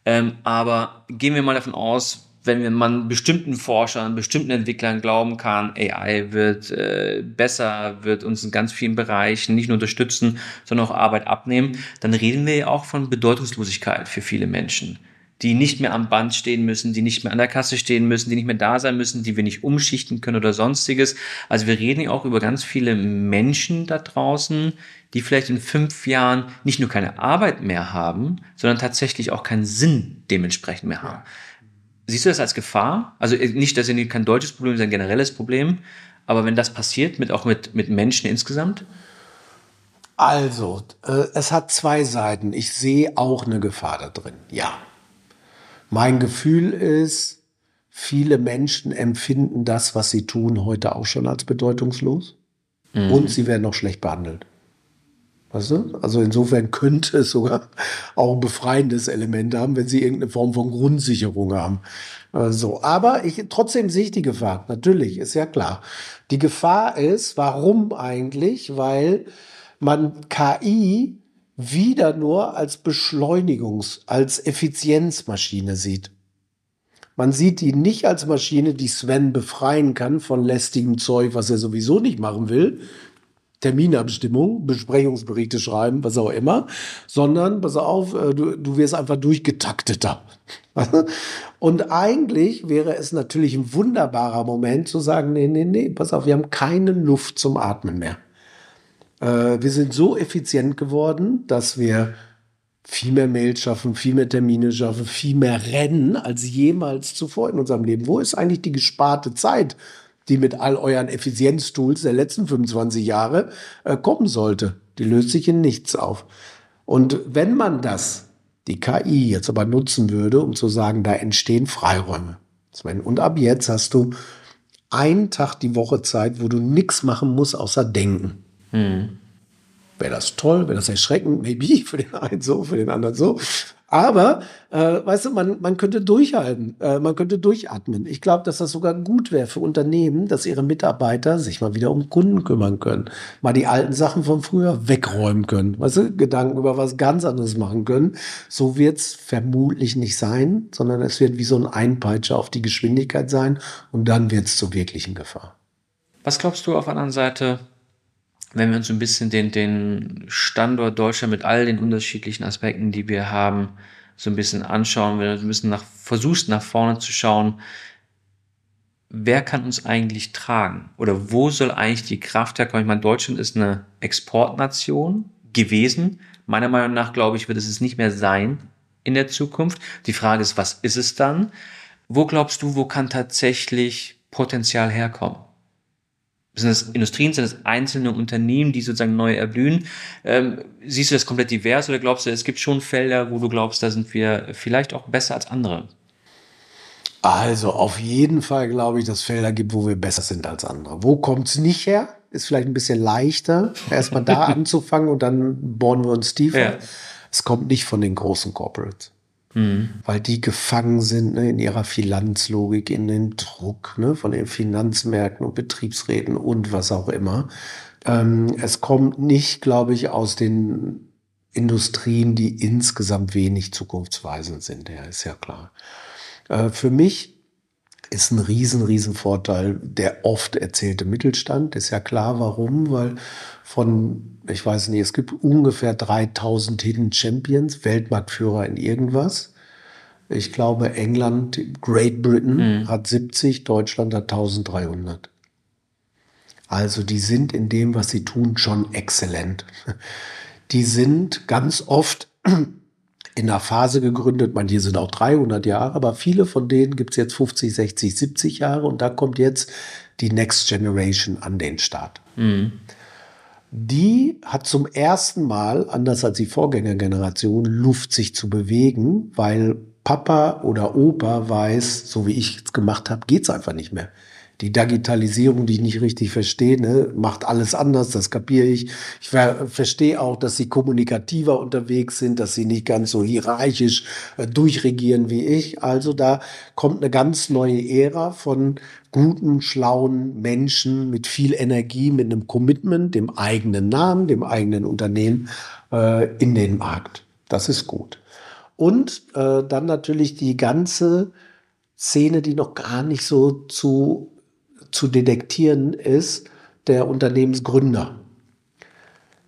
Ähm, aber gehen wir mal davon aus, wenn man bestimmten Forschern, bestimmten Entwicklern glauben kann, AI wird äh, besser, wird uns in ganz vielen Bereichen nicht nur unterstützen, sondern auch Arbeit abnehmen, dann reden wir ja auch von Bedeutungslosigkeit für viele Menschen die nicht mehr am Band stehen müssen, die nicht mehr an der Kasse stehen müssen, die nicht mehr da sein müssen, die wir nicht umschichten können oder sonstiges. Also wir reden ja auch über ganz viele Menschen da draußen, die vielleicht in fünf Jahren nicht nur keine Arbeit mehr haben, sondern tatsächlich auch keinen Sinn dementsprechend mehr haben. Siehst du das als Gefahr? Also äh, nicht, dass es kein deutsches Problem ist, ein generelles Problem, aber wenn das passiert, mit, auch mit, mit Menschen insgesamt? Also, äh, es hat zwei Seiten. Ich sehe auch eine Gefahr da drin. Ja, mein Gefühl ist, viele Menschen empfinden das, was sie tun, heute auch schon als bedeutungslos. Mhm. Und sie werden noch schlecht behandelt. Weißt du? Also insofern könnte es sogar auch ein befreiendes Element haben, wenn sie irgendeine Form von Grundsicherung haben. So, aber ich, trotzdem sehe ich die Gefahr. Natürlich, ist ja klar. Die Gefahr ist, warum eigentlich? Weil man KI wieder nur als Beschleunigungs-, als Effizienzmaschine sieht. Man sieht die nicht als Maschine, die Sven befreien kann von lästigem Zeug, was er sowieso nicht machen will. Terminabstimmung, Besprechungsberichte schreiben, was auch immer, sondern, pass auf, äh, du, du wirst einfach durchgetakteter. Und eigentlich wäre es natürlich ein wunderbarer Moment zu sagen, nee, nee, nee, pass auf, wir haben keine Luft zum Atmen mehr. Äh, wir sind so effizient geworden, dass wir viel mehr Mails schaffen, viel mehr Termine schaffen, viel mehr rennen als jemals zuvor in unserem Leben. Wo ist eigentlich die gesparte Zeit, die mit all euren Effizienztools der letzten 25 Jahre äh, kommen sollte? Die löst sich in nichts auf. Und wenn man das, die KI jetzt aber nutzen würde, um zu sagen, da entstehen Freiräume. Und ab jetzt hast du einen Tag die Woche Zeit, wo du nichts machen musst, außer denken. Mhm. Wäre das toll, wäre das erschreckend, maybe, für den einen so, für den anderen so. Aber, äh, weißt du, man, man könnte durchhalten, äh, man könnte durchatmen. Ich glaube, dass das sogar gut wäre für Unternehmen, dass ihre Mitarbeiter sich mal wieder um Kunden kümmern können. Mal die alten Sachen von früher wegräumen können. Weißt du, Gedanken über was ganz anderes machen können. So wird's vermutlich nicht sein, sondern es wird wie so ein Einpeitscher auf die Geschwindigkeit sein und dann wird's zur wirklichen Gefahr. Was glaubst du auf der anderen Seite, wenn wir uns ein bisschen den, den Standort Deutschland mit all den unterschiedlichen Aspekten, die wir haben, so ein bisschen anschauen, wenn du ein bisschen nach, versuchst nach vorne zu schauen, wer kann uns eigentlich tragen? Oder wo soll eigentlich die Kraft herkommen? Ich meine, Deutschland ist eine Exportnation gewesen. Meiner Meinung nach, glaube ich, wird es es nicht mehr sein in der Zukunft. Die Frage ist, was ist es dann? Wo glaubst du, wo kann tatsächlich Potenzial herkommen? Sind das Industrien, sind das einzelne Unternehmen, die sozusagen neu erblühen? Ähm, siehst du das komplett divers oder glaubst du, es gibt schon Felder, wo du glaubst, da sind wir vielleicht auch besser als andere? Also auf jeden Fall glaube ich, dass es Felder gibt, wo wir besser sind als andere. Wo kommt es nicht her? Ist vielleicht ein bisschen leichter, erstmal da anzufangen und dann bohren wir uns tiefer. Ja. Es kommt nicht von den großen Corporates. Mhm. Weil die gefangen sind ne, in ihrer Finanzlogik, in den Druck ne, von den Finanzmärkten und Betriebsräten und was auch immer. Ähm, es kommt nicht, glaube ich, aus den Industrien, die insgesamt wenig zukunftsweisend sind. Ja, ist ja klar. Äh, für mich ist ein riesen, riesen Vorteil der oft erzählte Mittelstand. Ist ja klar, warum, weil von, ich weiß nicht, es gibt ungefähr 3000 Hidden Champions, Weltmarktführer in irgendwas. Ich glaube, England, Great Britain mhm. hat 70, Deutschland hat 1300. Also die sind in dem, was sie tun, schon exzellent. Die sind ganz oft in einer Phase gegründet, manche sind auch 300 Jahre, aber viele von denen gibt es jetzt 50, 60, 70 Jahre und da kommt jetzt die Next Generation an den Start. Mhm. Die hat zum ersten Mal, anders als die Vorgängergeneration, Luft sich zu bewegen, weil Papa oder Opa weiß, so wie ich es gemacht habe, geht es einfach nicht mehr die Digitalisierung, die ich nicht richtig verstehe, ne, macht alles anders, das kapiere ich. Ich ver verstehe auch, dass sie kommunikativer unterwegs sind, dass sie nicht ganz so hierarchisch äh, durchregieren wie ich. Also da kommt eine ganz neue Ära von guten, schlauen Menschen mit viel Energie, mit einem Commitment, dem eigenen Namen, dem eigenen Unternehmen äh, in den Markt. Das ist gut. Und äh, dann natürlich die ganze Szene, die noch gar nicht so zu zu detektieren ist der Unternehmensgründer.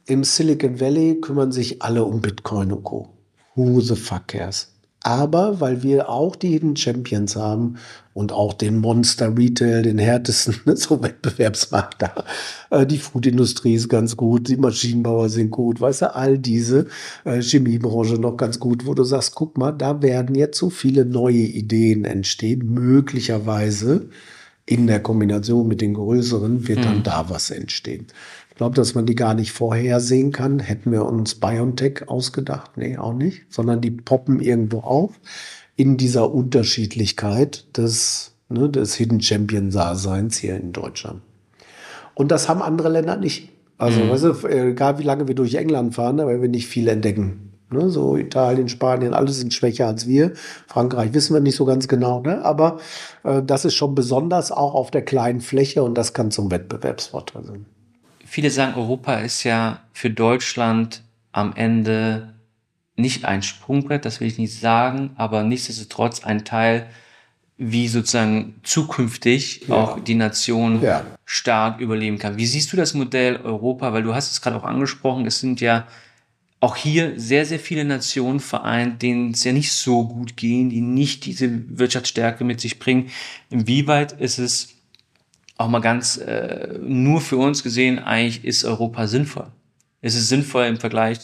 Im Silicon Valley kümmern sich alle um Bitcoin und Co. Who the fuck cares? Aber weil wir auch die Hidden Champions haben und auch den Monster Retail, den härtesten so Wettbewerbsmarkt da. Äh, die Foodindustrie ist ganz gut, die Maschinenbauer sind gut, weißt du, all diese äh, Chemiebranche noch ganz gut, wo du sagst, guck mal, da werden jetzt so viele neue Ideen entstehen, möglicherweise in der Kombination mit den größeren wird dann mhm. da was entstehen. Ich glaube, dass man die gar nicht vorhersehen kann. Hätten wir uns BioNTech ausgedacht? Nee, auch nicht. Sondern die poppen irgendwo auf in dieser Unterschiedlichkeit des, ne, des Hidden Champion-Daseins hier in Deutschland. Und das haben andere Länder nicht. Also, mhm. weißt du, egal wie lange wir durch England fahren, aber wir nicht viel entdecken. Ne, so Italien, Spanien, alle sind schwächer als wir. Frankreich wissen wir nicht so ganz genau, ne? aber äh, das ist schon besonders auch auf der kleinen Fläche und das kann zum Wettbewerbsvorteil sein. Viele sagen, Europa ist ja für Deutschland am Ende nicht ein Sprungbrett, das will ich nicht sagen, aber nichtsdestotrotz ein Teil, wie sozusagen zukünftig ja. auch die Nation ja. stark überleben kann. Wie siehst du das Modell Europa? Weil du hast es gerade auch angesprochen, es sind ja auch hier sehr, sehr viele Nationen vereint, denen es ja nicht so gut gehen, die nicht diese Wirtschaftsstärke mit sich bringen. Inwieweit ist es auch mal ganz äh, nur für uns gesehen, eigentlich ist Europa sinnvoll? Ist es sinnvoll im Vergleich,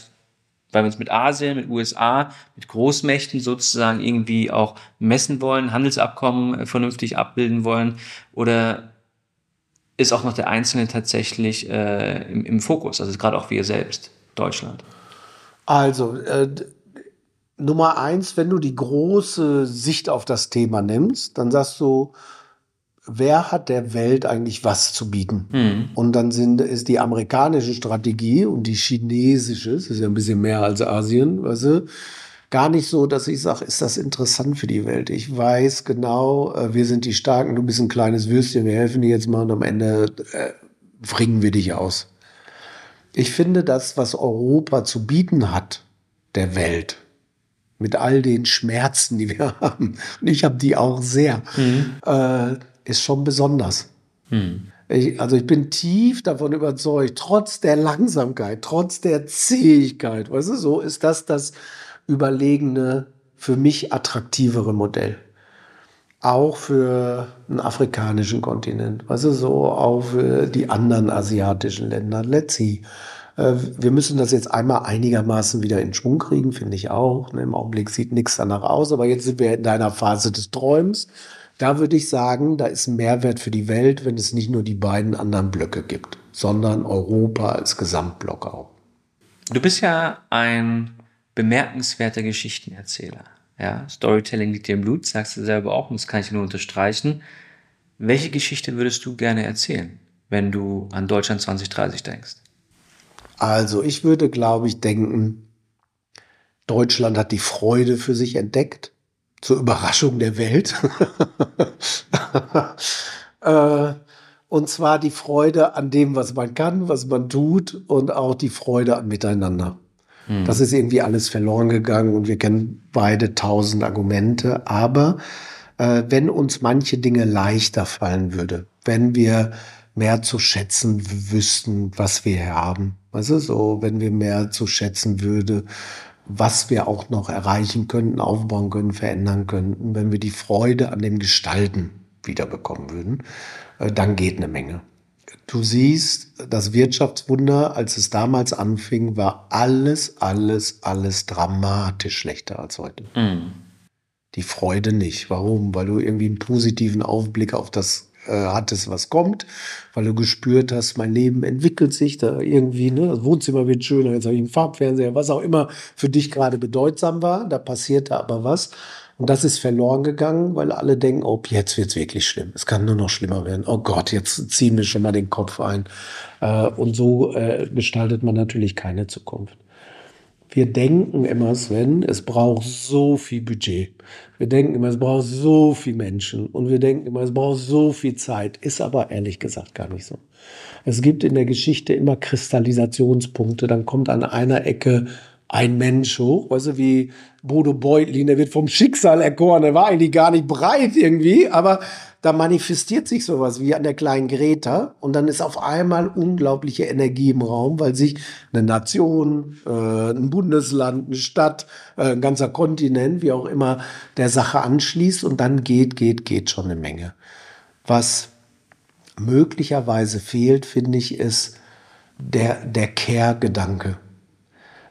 weil wir uns mit Asien, mit USA, mit Großmächten sozusagen irgendwie auch messen wollen, Handelsabkommen äh, vernünftig abbilden wollen? Oder ist auch noch der Einzelne tatsächlich äh, im, im Fokus, also gerade auch wir selbst, Deutschland? Also, äh, Nummer eins, wenn du die große Sicht auf das Thema nimmst, dann sagst du, wer hat der Welt eigentlich was zu bieten? Mhm. Und dann sind, ist die amerikanische Strategie und die chinesische, das ist ja ein bisschen mehr als Asien, weißt du, gar nicht so, dass ich sage, ist das interessant für die Welt. Ich weiß genau, äh, wir sind die Starken, du bist ein kleines Würstchen, wir helfen dir jetzt mal und am Ende äh, bringen wir dich aus. Ich finde, das, was Europa zu bieten hat, der Welt, mit all den Schmerzen, die wir haben, und ich habe die auch sehr, mhm. äh, ist schon besonders. Mhm. Ich, also ich bin tief davon überzeugt, trotz der Langsamkeit, trotz der Zähigkeit, weißt du, so ist das das überlegene, für mich attraktivere Modell. Auch für den afrikanischen Kontinent, du, so auch für die anderen asiatischen Länder. Let's see. Äh, wir müssen das jetzt einmal einigermaßen wieder in Schwung kriegen, finde ich auch. Ne, Im Augenblick sieht nichts danach aus, aber jetzt sind wir in deiner Phase des Träums. Da würde ich sagen, da ist ein Mehrwert für die Welt, wenn es nicht nur die beiden anderen Blöcke gibt, sondern Europa als Gesamtblock auch. Du bist ja ein bemerkenswerter Geschichtenerzähler. Ja, Storytelling liegt dir im Blut, sagst du selber auch, und das kann ich nur unterstreichen. Welche Geschichte würdest du gerne erzählen, wenn du an Deutschland 2030 denkst? Also ich würde, glaube ich, denken, Deutschland hat die Freude für sich entdeckt, zur Überraschung der Welt. äh, und zwar die Freude an dem, was man kann, was man tut und auch die Freude am Miteinander. Hm. Das ist irgendwie alles verloren gegangen und wir kennen beide tausend Argumente. Aber äh, wenn uns manche Dinge leichter fallen würde, wenn wir mehr zu schätzen wüssten, was wir haben. Also so, wenn wir mehr zu schätzen würde, was wir auch noch erreichen könnten, aufbauen können, verändern könnten, wenn wir die Freude an dem Gestalten wiederbekommen würden, äh, dann geht eine Menge. Du siehst, das Wirtschaftswunder, als es damals anfing, war alles, alles, alles dramatisch schlechter als heute. Mm. Die Freude nicht. Warum? Weil du irgendwie einen positiven Aufblick auf das äh, hattest, was kommt, weil du gespürt hast, mein Leben entwickelt sich da irgendwie, ne? das Wohnzimmer wird schöner, jetzt habe ich einen Farbfernseher, was auch immer für dich gerade bedeutsam war, da passierte aber was. Und das ist verloren gegangen, weil alle denken, oh, jetzt wird's wirklich schlimm. Es kann nur noch schlimmer werden. Oh Gott, jetzt ziehen wir schon mal den Kopf ein. Äh, und so äh, gestaltet man natürlich keine Zukunft. Wir denken immer, Sven, es braucht so viel Budget. Wir denken immer, es braucht so viel Menschen. Und wir denken immer, es braucht so viel Zeit. Ist aber ehrlich gesagt gar nicht so. Es gibt in der Geschichte immer Kristallisationspunkte. Dann kommt an einer Ecke ein Mensch hoch, weißt du, wie Bodo Beutlin, der wird vom Schicksal erkoren, der war eigentlich gar nicht breit irgendwie, aber da manifestiert sich sowas wie an der kleinen Greta und dann ist auf einmal unglaubliche Energie im Raum, weil sich eine Nation, äh, ein Bundesland, eine Stadt, äh, ein ganzer Kontinent, wie auch immer, der Sache anschließt und dann geht, geht, geht schon eine Menge. Was möglicherweise fehlt, finde ich, ist der, der Care-Gedanke.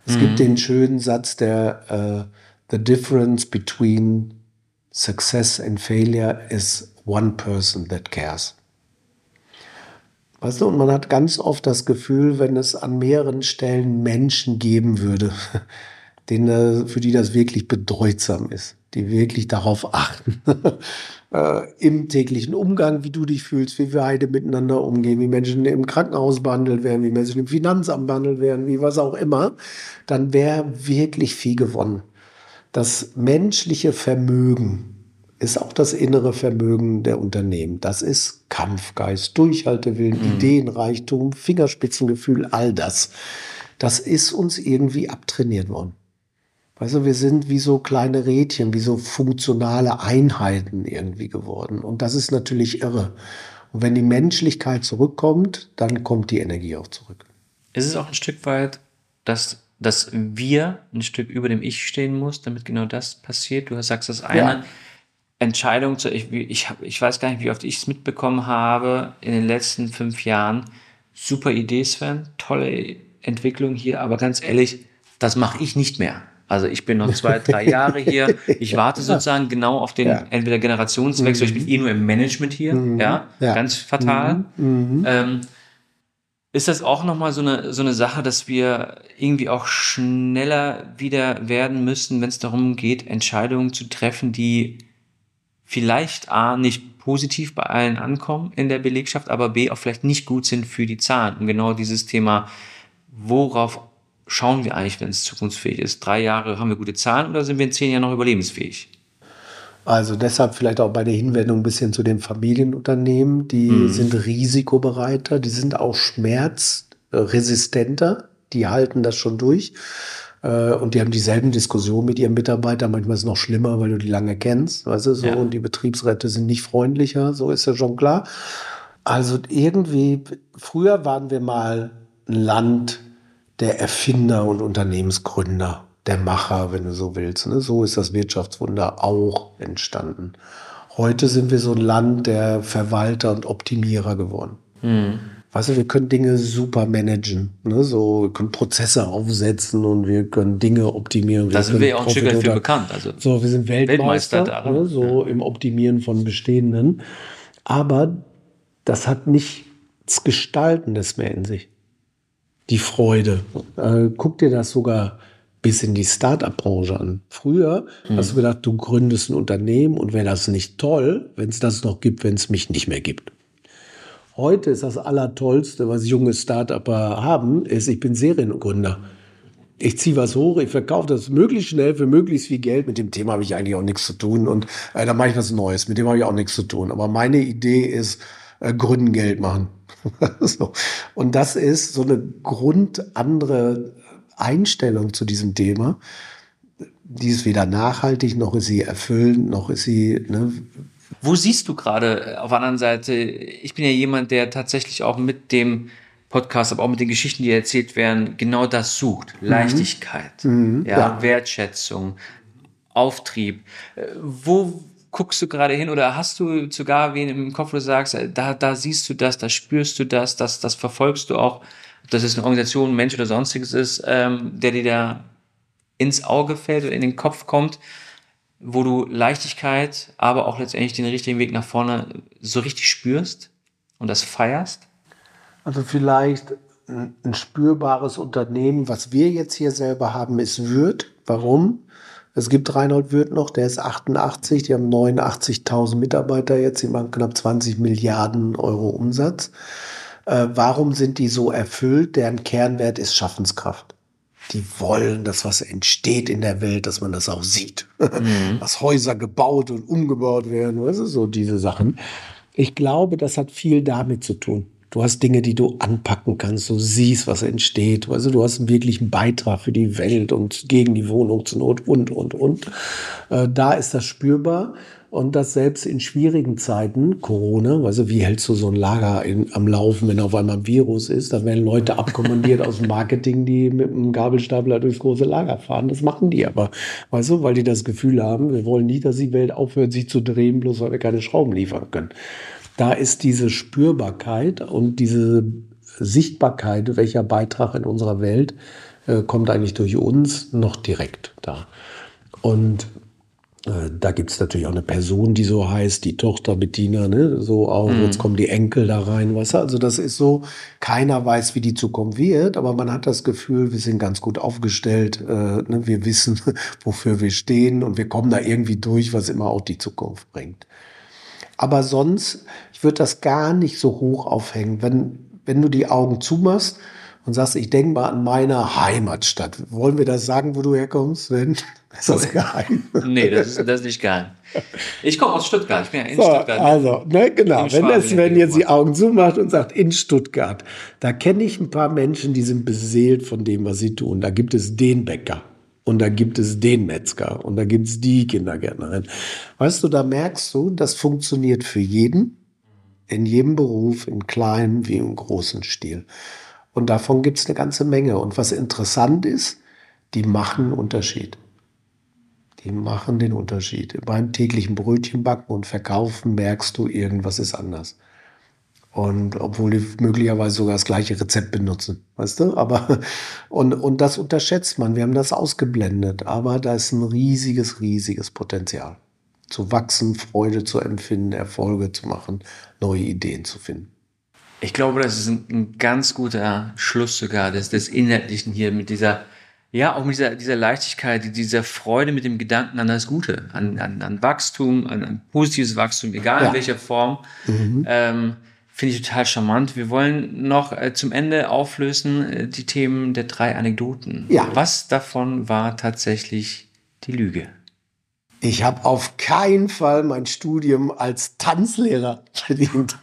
Es mhm. gibt den schönen Satz, der uh, The difference between success and failure is one person that cares. Weißt du, und man hat ganz oft das Gefühl, wenn es an mehreren Stellen Menschen geben würde, denen, für die das wirklich bedeutsam ist, die wirklich darauf achten, äh, im täglichen Umgang, wie du dich fühlst, wie wir beide miteinander umgehen, wie Menschen im Krankenhaus behandelt werden, wie Menschen im Finanzamt behandelt werden, wie was auch immer, dann wäre wirklich viel gewonnen. Das menschliche Vermögen, ist auch das innere Vermögen der Unternehmen. Das ist Kampfgeist, Durchhaltewillen, mhm. Ideenreichtum, Fingerspitzengefühl, all das. Das ist uns irgendwie abtrainiert worden. Weißt du, wir sind wie so kleine Rädchen, wie so funktionale Einheiten irgendwie geworden. Und das ist natürlich irre. Und wenn die Menschlichkeit zurückkommt, dann kommt die Energie auch zurück. Ist es auch ein Stück weit, dass, dass wir ein Stück über dem Ich stehen muss, damit genau das passiert? Du sagst das eine. Ja Entscheidung zu, ich, ich, ich weiß gar nicht, wie oft ich es mitbekommen habe in den letzten fünf Jahren. Super Idee, Sven, tolle Entwicklung hier, aber ganz ehrlich, das mache ich nicht mehr. Also ich bin noch zwei, drei Jahre hier. Ich warte sozusagen genau auf den ja. entweder Generationswechsel. Mhm. Ich bin eh nur im Management hier, mhm. ja, ja, ganz fatal. Mhm. mhm. Ähm, ist das auch nochmal so eine, so eine Sache, dass wir irgendwie auch schneller wieder werden müssen, wenn es darum geht, Entscheidungen zu treffen, die vielleicht A, nicht positiv bei allen ankommen in der Belegschaft, aber B, auch vielleicht nicht gut sind für die Zahlen. Und genau dieses Thema, worauf schauen wir eigentlich, wenn es zukunftsfähig ist? Drei Jahre haben wir gute Zahlen oder sind wir in zehn Jahren noch überlebensfähig? Also deshalb vielleicht auch bei der Hinwendung ein bisschen zu den Familienunternehmen. Die mhm. sind risikobereiter, die sind auch schmerzresistenter, die halten das schon durch. Äh, und die haben dieselben Diskussionen mit ihren Mitarbeitern. Manchmal ist es noch schlimmer, weil du die lange kennst, weißt du, so. Ja. Und die Betriebsräte sind nicht freundlicher, so ist ja schon klar. Also irgendwie, früher waren wir mal ein Land der Erfinder und Unternehmensgründer der Macher, wenn du so willst. Ne? So ist das Wirtschaftswunder auch entstanden. Heute sind wir so ein Land der Verwalter und Optimierer geworden. Mhm. Weißt du, wir können Dinge super managen. Ne? So, wir können Prozesse aufsetzen und wir können Dinge optimieren. Da sind wir ja auch ein Stück weit für bekannt. Also so, wir sind Weltmeister, Weltmeister ne? so ja. im Optimieren von Bestehenden. Aber das hat nichts Gestaltendes mehr in sich. Die Freude. Äh, guck dir das sogar bis in die Start-up-Branche an. Früher mhm. hast du gedacht, du gründest ein Unternehmen und wäre das nicht toll, wenn es das noch gibt, wenn es mich nicht mehr gibt. Heute ist das Allertollste, was junge Start-Upper haben, ist, ich bin Seriengründer. Ich ziehe was hoch, ich verkaufe das möglichst schnell für möglichst viel Geld. Mit dem Thema habe ich eigentlich auch nichts zu tun und äh, da mache ich was Neues. Mit dem habe ich auch nichts zu tun. Aber meine Idee ist, äh, gründen, Geld machen. so. Und das ist so eine grundandere Einstellung zu diesem Thema, die ist weder nachhaltig, noch ist sie erfüllend, noch ist sie. Ne, Wo siehst du gerade äh, auf der anderen Seite? Ich bin ja jemand, der tatsächlich auch mit dem Podcast, aber auch mit den Geschichten, die erzählt werden, genau das sucht. Mhm. Leichtigkeit, mhm. Ja, ja, Wertschätzung, Auftrieb. Äh, wo guckst du gerade hin oder hast du sogar wen im Kopf, wo du sagst, äh, da, da siehst du das, da spürst du das, das, das verfolgst du auch ob das jetzt eine Organisation, Mensch oder sonstiges ist, ähm, der dir da ins Auge fällt oder in den Kopf kommt, wo du Leichtigkeit, aber auch letztendlich den richtigen Weg nach vorne so richtig spürst und das feierst? Also vielleicht ein spürbares Unternehmen, was wir jetzt hier selber haben, ist Würth. Warum? Es gibt Reinhold Würth noch, der ist 88, die haben 89.000 Mitarbeiter jetzt, die machen knapp 20 Milliarden Euro Umsatz. Äh, warum sind die so erfüllt? Deren Kernwert ist Schaffenskraft. Die wollen, dass was entsteht in der Welt, dass man das auch sieht. Mhm. dass Häuser gebaut und umgebaut werden, weißt du, so diese Sachen. Ich glaube, das hat viel damit zu tun. Du hast Dinge, die du anpacken kannst, du siehst, was entsteht. Also du hast einen wirklichen Beitrag für die Welt und gegen die Wohnung zur Not und, und, und. Äh, da ist das spürbar. Und das selbst in schwierigen Zeiten, Corona, also wie hältst du so ein Lager in, am Laufen, wenn auf einmal ein Virus ist? Da werden Leute abkommandiert aus dem Marketing, die mit einem Gabelstapler durchs große Lager fahren. Das machen die aber, weißt du, weil die das Gefühl haben, wir wollen nicht, dass die Welt aufhört, sich zu drehen, bloß weil wir keine Schrauben liefern können. Da ist diese Spürbarkeit und diese Sichtbarkeit, welcher Beitrag in unserer Welt äh, kommt eigentlich durch uns, noch direkt da. Und äh, da gibt es natürlich auch eine Person, die so heißt, die Tochter Bettina, ne? so auch, mhm. jetzt kommen die Enkel da rein, weißt du, also das ist so, keiner weiß, wie die Zukunft wird, aber man hat das Gefühl, wir sind ganz gut aufgestellt, äh, ne? wir wissen, wofür wir stehen und wir kommen da irgendwie durch, was immer auch die Zukunft bringt. Aber sonst, ich würde das gar nicht so hoch aufhängen, wenn, wenn du die Augen zumachst, und sagst, ich denke mal an meine Heimatstadt. Wollen wir das sagen, wo du herkommst, Sven? Ist das geheim? nee, das ist, das ist nicht geheim. Ich komme aus Stuttgart. Ich bin ja in so, Stuttgart. Also, ne, genau. Wenn das Sven jetzt die Augen zumacht und sagt, in Stuttgart, da kenne ich ein paar Menschen, die sind beseelt von dem, was sie tun. Da gibt es den Bäcker. Und da gibt es den Metzger und da gibt es die Kindergärtnerin. Weißt du, da merkst du, das funktioniert für jeden, in jedem Beruf, in kleinem wie im großen Stil. Und davon gibt es eine ganze Menge. Und was interessant ist, die machen einen Unterschied. Die machen den Unterschied. Beim täglichen Brötchenbacken und Verkaufen merkst du, irgendwas ist anders. Und obwohl die möglicherweise sogar das gleiche Rezept benutzen, weißt du? Aber, und, und das unterschätzt man. Wir haben das ausgeblendet. Aber da ist ein riesiges, riesiges Potenzial. Zu wachsen, Freude zu empfinden, Erfolge zu machen, neue Ideen zu finden. Ich glaube, das ist ein, ein ganz guter Schluss sogar des, des Inhaltlichen hier mit dieser Ja, auch mit dieser, dieser Leichtigkeit, dieser Freude mit dem Gedanken an das Gute, an, an, an Wachstum, an, an positives Wachstum, egal ja. in welcher Form. Mhm. Ähm, Finde ich total charmant. Wir wollen noch äh, zum Ende auflösen äh, die Themen der drei Anekdoten. Ja. Was davon war tatsächlich die Lüge? Ich habe auf keinen Fall mein Studium als Tanzlehrer verdient.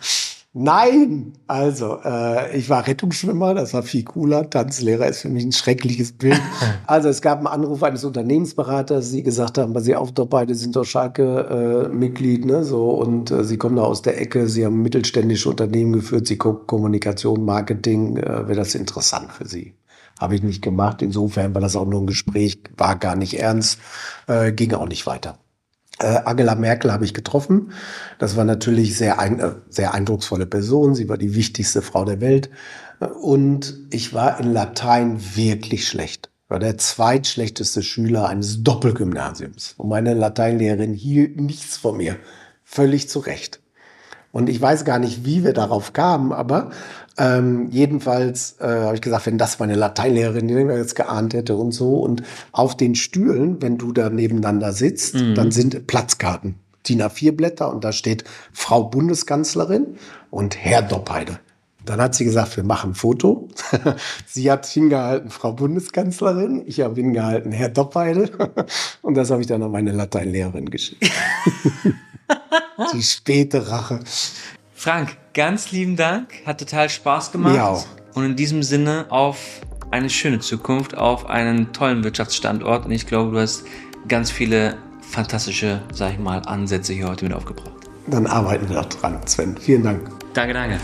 Nein, also äh, ich war Rettungsschwimmer, das war viel cooler. Tanzlehrer ist für mich ein schreckliches Bild. Also es gab einen Anruf eines Unternehmensberaters, die gesagt haben, sie auf doch beide sind doch Schalke äh, Mitglied, ne, so und äh, sie kommen da aus der Ecke, sie haben mittelständische Unternehmen geführt, sie gucken Kommunikation, Marketing, äh, wäre das interessant für sie. Habe ich nicht gemacht. Insofern war das auch nur ein Gespräch, war gar nicht ernst, äh, ging auch nicht weiter. Äh, Angela Merkel habe ich getroffen. Das war natürlich sehr, ein, äh, sehr eindrucksvolle Person. Sie war die wichtigste Frau der Welt. Und ich war in Latein wirklich schlecht. Ich war der zweitschlechteste Schüler eines Doppelgymnasiums. Und meine Lateinlehrerin hielt nichts von mir. Völlig zu Recht. Und ich weiß gar nicht, wie wir darauf kamen, aber ähm, jedenfalls äh, habe ich gesagt, wenn das meine Lateinlehrerin jetzt geahnt hätte und so. Und auf den Stühlen, wenn du da nebeneinander sitzt, mhm. dann sind Platzkarten. DIN A4 Blätter und da steht Frau Bundeskanzlerin und Herr Doppheide. Dann hat sie gesagt, wir machen ein Foto. sie hat hingehalten, Frau Bundeskanzlerin. Ich habe hingehalten, Herr Doppheide. und das habe ich dann an meine Lateinlehrerin geschickt. Die späte Rache. Frank, ganz lieben Dank. Hat total Spaß gemacht. Mir auch. Und in diesem Sinne auf eine schöne Zukunft, auf einen tollen Wirtschaftsstandort. Und ich glaube, du hast ganz viele fantastische, sag ich mal, Ansätze hier heute mit aufgebracht. Dann arbeiten wir dran, Sven. Vielen Dank. Danke, danke.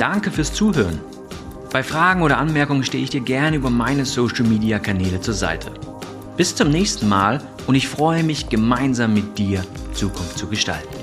Danke fürs Zuhören. Bei Fragen oder Anmerkungen stehe ich dir gerne über meine Social Media Kanäle zur Seite. Bis zum nächsten Mal und ich freue mich, gemeinsam mit dir Zukunft zu gestalten.